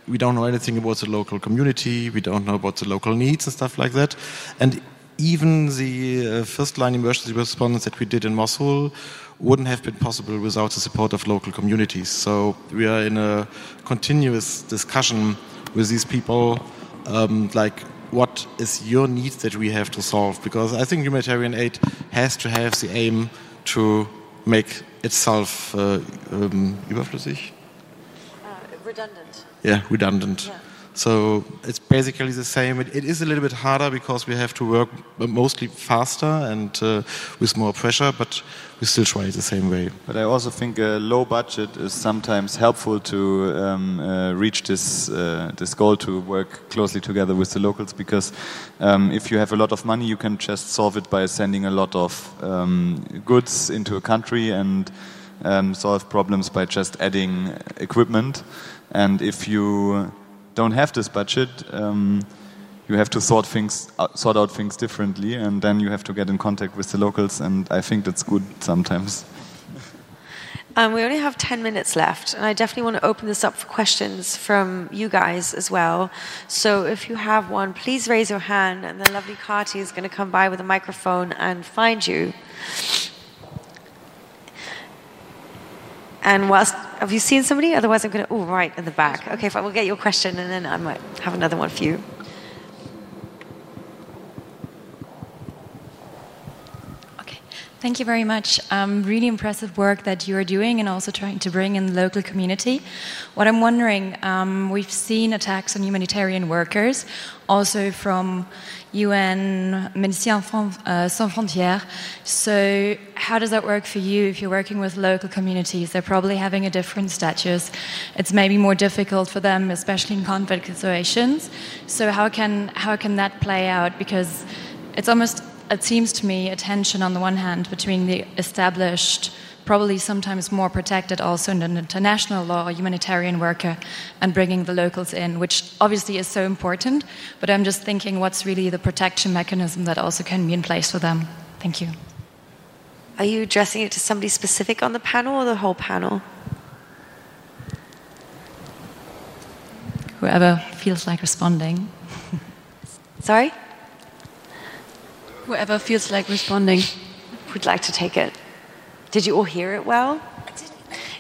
we don't know anything about the local community, we don't know about the local needs and stuff like that. And even the uh, first line emergency response that we did in Mosul wouldn't have been possible without the support of local communities. So we are in a continuous discussion with these people, um, like what is your need that we have to solve? Because I think humanitarian aid has to have the aim to make itself uh, um, überflüssig. Uh, redundant yeah, redundant. Yeah. So it's basically the same. It, it is a little bit harder because we have to work mostly faster and uh, with more pressure, but we still try it the same way. But I also think a low budget is sometimes helpful to um, uh, reach this uh, this goal to work closely together with the locals because um, if you have a lot of money, you can just solve it by sending a lot of um, goods into a country and um, solve problems by just adding equipment. And if you don't have this budget, um, you have to sort things, uh, sort out things differently, and then you have to get in contact with the locals. And I think that's good sometimes. Um, we only have 10 minutes left, and I definitely want to open this up for questions from you guys as well. So if you have one, please raise your hand, and the lovely Kati is going to come by with a microphone and find you. And whilst, have you seen somebody? Otherwise, I'm going to, oh, right in the back. Okay, fine, we'll get your question and then I might have another one for you. Okay, Thank you very much. Um, really impressive work that you are doing and also trying to bring in the local community. What I'm wondering, um, we've seen attacks on humanitarian workers, also from UN Médecins uh, Sans Frontières. So, how does that work for you if you're working with local communities? They're probably having a different status. It's maybe more difficult for them, especially in conflict situations. So, how can how can that play out? Because it's almost it seems to me a tension on the one hand between the established, probably sometimes more protected also in an international law, humanitarian worker, and bringing the locals in, which obviously is so important. But I'm just thinking what's really the protection mechanism that also can be in place for them. Thank you. Are you addressing it to somebody specific on the panel or the whole panel? Whoever feels like responding. Sorry? Whoever feels like responding would like to take it. Did you all hear it well?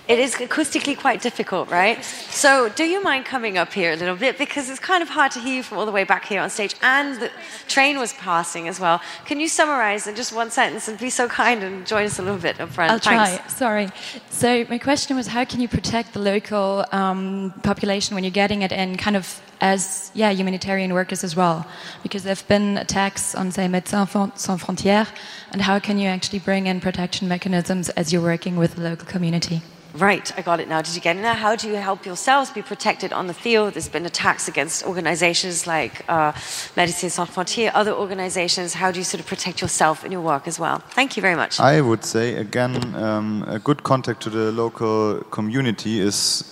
It is acoustically quite difficult, right? So, do you mind coming up here a little bit? Because it's kind of hard to hear you from all the way back here on stage, and the train was passing as well. Can you summarize in just one sentence and be so kind and join us a little bit up front? I'll Thanks. try. Sorry. So, my question was how can you protect the local um, population when you're getting it in, kind of as yeah, humanitarian workers as well? Because there have been attacks on, say, Médecins Sans Frontières, and how can you actually bring in protection mechanisms as you're working with the local community? Right, I got it now. Did you get it now? How do you help yourselves be protected on the field? There's been attacks against organizations like uh, Médecins Sans Frontières, other organizations. How do you sort of protect yourself in your work as well? Thank you very much. I would say, again, um, a good contact to the local community is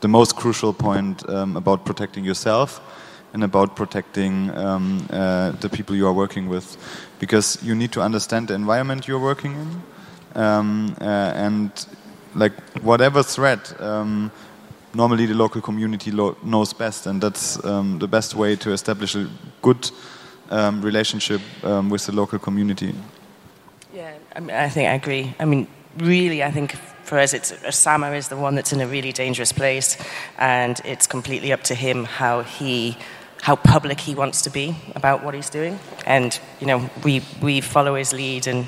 the most crucial point um, about protecting yourself and about protecting um, uh, the people you are working with. Because you need to understand the environment you're working in. Um, uh, and like whatever threat, um, normally the local community lo knows best, and that's um, the best way to establish a good um, relationship um, with the local community. Yeah, I, mean, I think I agree. I mean, really, I think for us, it's Osama is the one that's in a really dangerous place, and it's completely up to him how he how public he wants to be about what he's doing. And you know, we we follow his lead, and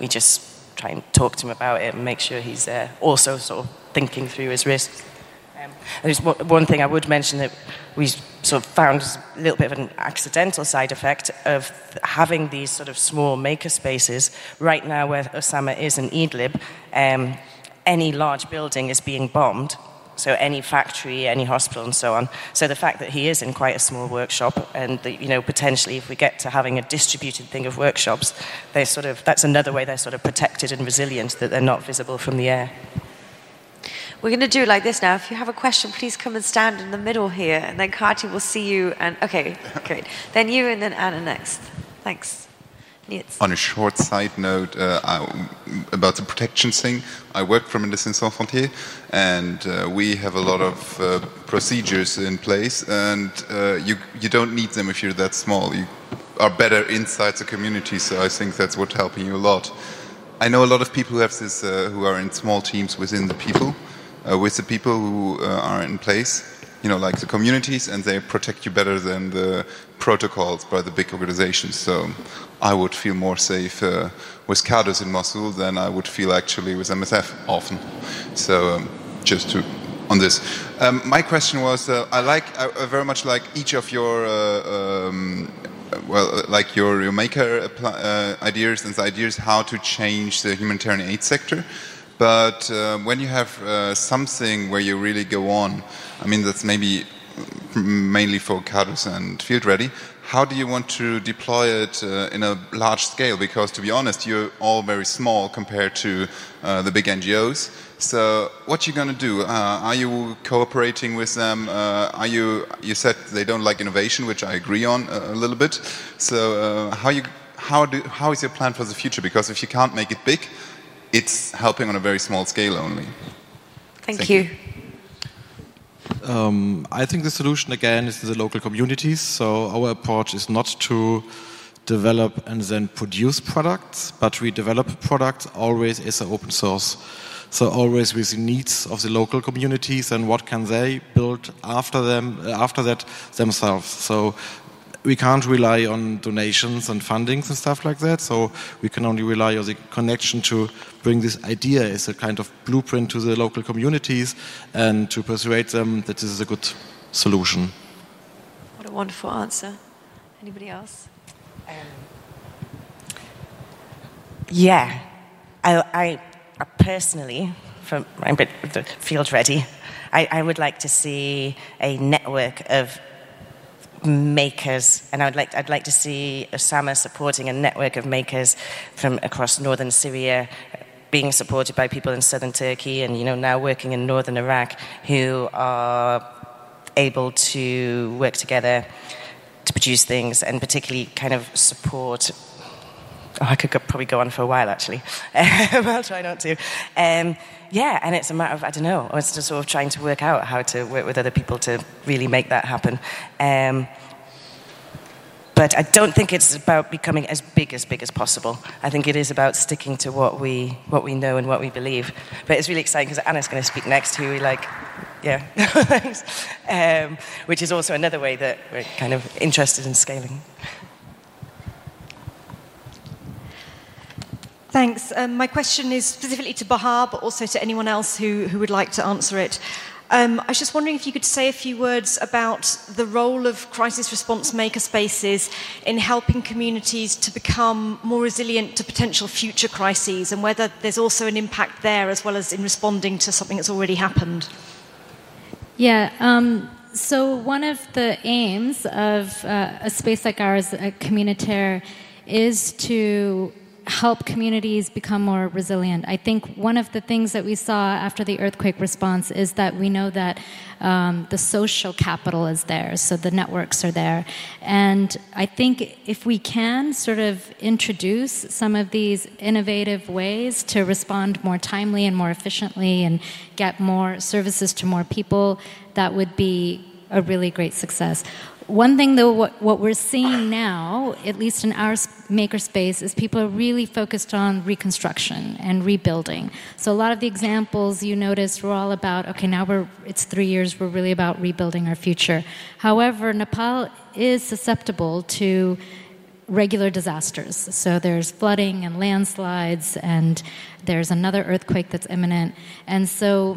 we just try and talk to him about it and make sure he's uh, also sort of thinking through his risks. Um, there's one thing I would mention that we sort of found a little bit of an accidental side effect of having these sort of small maker spaces. Right now, where Osama is in Idlib, um, any large building is being bombed. So any factory, any hospital, and so on. So the fact that he is in quite a small workshop, and that, you know potentially if we get to having a distributed thing of workshops, they sort of that's another way they're sort of protected and resilient that they're not visible from the air. We're going to do it like this now. If you have a question, please come and stand in the middle here, and then Kati will see you. And okay, great. Then you, and then Anna next. Thanks. On a short side note uh, I, about the protection thing, I work for Médecins Sans Frontières, and uh, we have a lot of uh, procedures in place, and uh, you you don't need them if you're that small. You are better inside the community, so I think that's what's helping you a lot. I know a lot of people who have this, uh, who are in small teams within the people, uh, with the people who are in place, you know, like the communities, and they protect you better than the protocols by the big organizations. So I would feel more safe uh, with CADUS in Mosul than I would feel actually with MSF often. So um, just to on this, um, my question was: uh, I like, I very much like each of your. Uh, um, well, like your, your maker uh, ideas and ideas how to change the humanitarian aid sector. But uh, when you have uh, something where you really go on, I mean, that's maybe mainly for CADUS and Field Ready, how do you want to deploy it uh, in a large scale? Because to be honest, you're all very small compared to uh, the big NGOs. So what are you going to do? Uh, are you cooperating with them? Uh, are you? You said they don't like innovation, which I agree on a, a little bit. So uh, how you? How do? How is your plan for the future? Because if you can't make it big, it's helping on a very small scale only. Thank, Thank you. you. Um, I think the solution again is in the local communities. So our approach is not to develop and then produce products, but we develop products always as an open source. So always with the needs of the local communities and what can they build after them after that themselves. So we can't rely on donations and fundings and stuff like that. So we can only rely on the connection to bring this idea as a kind of blueprint to the local communities and to persuade them that this is a good solution. What a wonderful answer. Anybody else? Um, yeah, I, I personally, from I'm the field ready, I, I would like to see a network of makers, and I'd like, I'd like to see Osama supporting a network of makers from across northern Syria, being supported by people in southern Turkey, and you know now working in northern Iraq, who are able to work together to produce things, and particularly kind of support. Oh, I could go, probably go on for a while, actually. I'll try not to. Um, yeah, and it's a matter of, I don't know, it's just sort of trying to work out how to work with other people to really make that happen. Um, but I don't think it's about becoming as big as big as possible. I think it is about sticking to what we what we know and what we believe. But it's really exciting because Anna's going to speak next, who we like, yeah. Um, which is also another way that we're kind of interested in scaling. Thanks. Um, my question is specifically to Bahar, but also to anyone else who, who would like to answer it. Um, I was just wondering if you could say a few words about the role of crisis response makerspaces in helping communities to become more resilient to potential future crises and whether there's also an impact there as well as in responding to something that's already happened. Yeah. Um, so, one of the aims of uh, a space like ours, a Communitere, is to help communities become more resilient. I think one of the things that we saw after the earthquake response is that we know that um, the social capital is there, so the networks are there. And I think if we can sort of introduce some of these innovative ways to respond more timely and more efficiently and get more services to more people, that would be a really great success. One thing, though, what, what we're seeing now, at least in our makerspace, is people are really focused on reconstruction and rebuilding. So a lot of the examples you noticed were all about, okay, now we're it's three years, we're really about rebuilding our future. However, Nepal is susceptible to regular disasters. So there's flooding and landslides, and there's another earthquake that's imminent. And so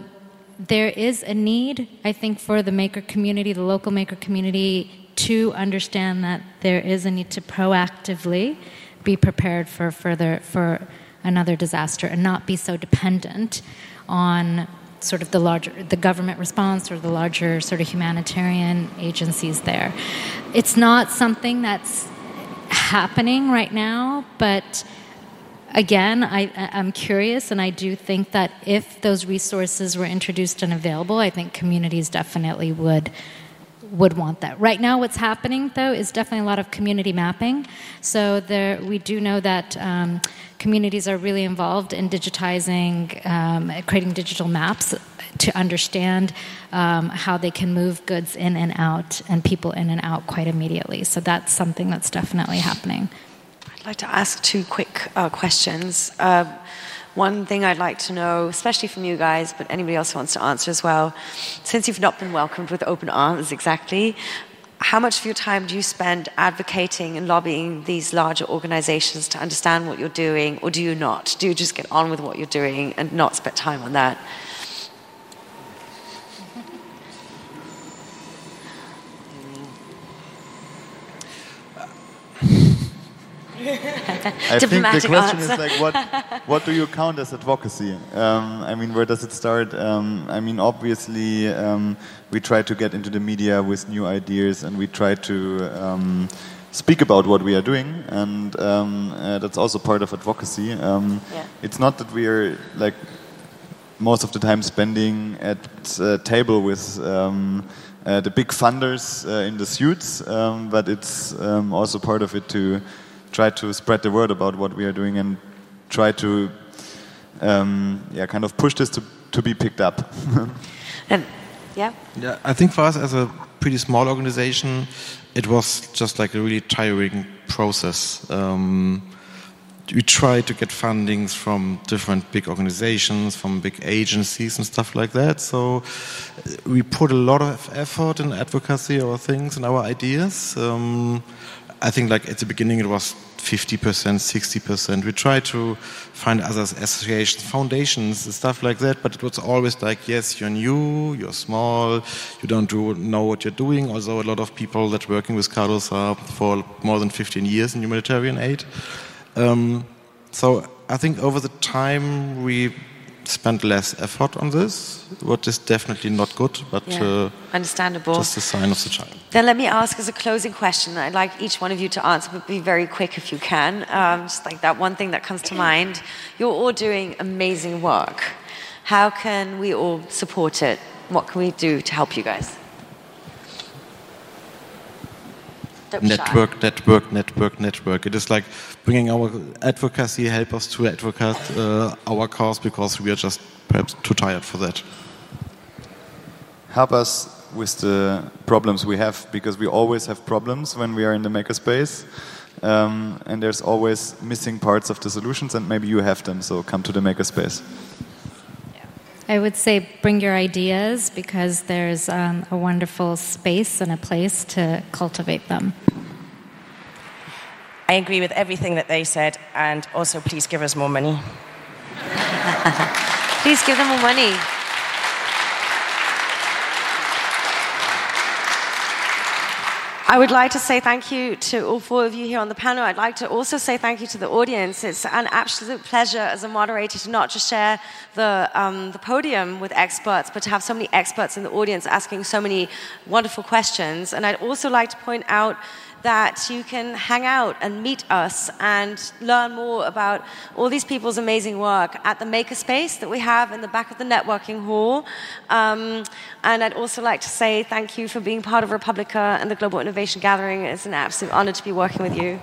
there is a need, I think, for the maker community, the local maker community, to understand that there is a need to proactively be prepared for further for another disaster and not be so dependent on sort of the larger the government response or the larger sort of humanitarian agencies there. It's not something that's happening right now but again I, i'm curious and i do think that if those resources were introduced and available i think communities definitely would would want that. Right now, what's happening though is definitely a lot of community mapping. So there, we do know that um, communities are really involved in digitizing, um, creating digital maps to understand um, how they can move goods in and out and people in and out quite immediately. So that's something that's definitely happening. I'd like to ask two quick uh, questions. Uh, one thing I'd like to know, especially from you guys, but anybody else who wants to answer as well, since you've not been welcomed with open arms exactly, how much of your time do you spend advocating and lobbying these larger organizations to understand what you're doing, or do you not? Do you just get on with what you're doing and not spend time on that? I think the question answer. is like, what, what do you count as advocacy? Um, I mean, where does it start? Um, I mean, obviously, um, we try to get into the media with new ideas, and we try to um, speak about what we are doing, and um, uh, that's also part of advocacy. Um, yeah. It's not that we are like most of the time spending at a table with. Uh, the big funders uh, in the suits, but it's also part of it to try to spread the word about what we are doing and try to um, yeah kind of push this to, to be picked up and yeah yeah i think for us as a pretty small organization it was just like a really tiring process um, we tried to get fundings from different big organizations, from big agencies and stuff like that. So uh, we put a lot of effort in advocacy or things and our ideas. Um, I think like at the beginning it was 50%, 60%. We tried to find other associations, foundations, stuff like that, but it was always like, yes, you're new, you're small, you don't do, know what you're doing. Although a lot of people that working with CADUS are for more than 15 years in humanitarian aid. Um, so I think over the time we spent less effort on this, what is definitely not good, but yeah. uh, understandable. Just a sign of the child. Then let me ask as a closing question. I'd like each one of you to answer, but be very quick if you can. Um, just like that one thing that comes to mind. You're all doing amazing work. How can we all support it? What can we do to help you guys? Network, network, network, network. It is like bringing our advocacy, help us to advocate uh, our cause because we are just perhaps too tired for that. Help us with the problems we have because we always have problems when we are in the makerspace. Um, and there's always missing parts of the solutions, and maybe you have them, so come to the makerspace. I would say bring your ideas because there's um, a wonderful space and a place to cultivate them. I agree with everything that they said, and also please give us more money. please give them more money. I would like to say thank you to all four of you here on the panel. I'd like to also say thank you to the audience. It's an absolute pleasure as a moderator to not just share the, um, the podium with experts, but to have so many experts in the audience asking so many wonderful questions. And I'd also like to point out that you can hang out and meet us and learn more about all these people's amazing work at the Makerspace that we have in the back of the networking hall. Um, and I'd also like to say thank you for being part of re:publica and the Global Innovation Gathering. It's an absolute honor to be working with you.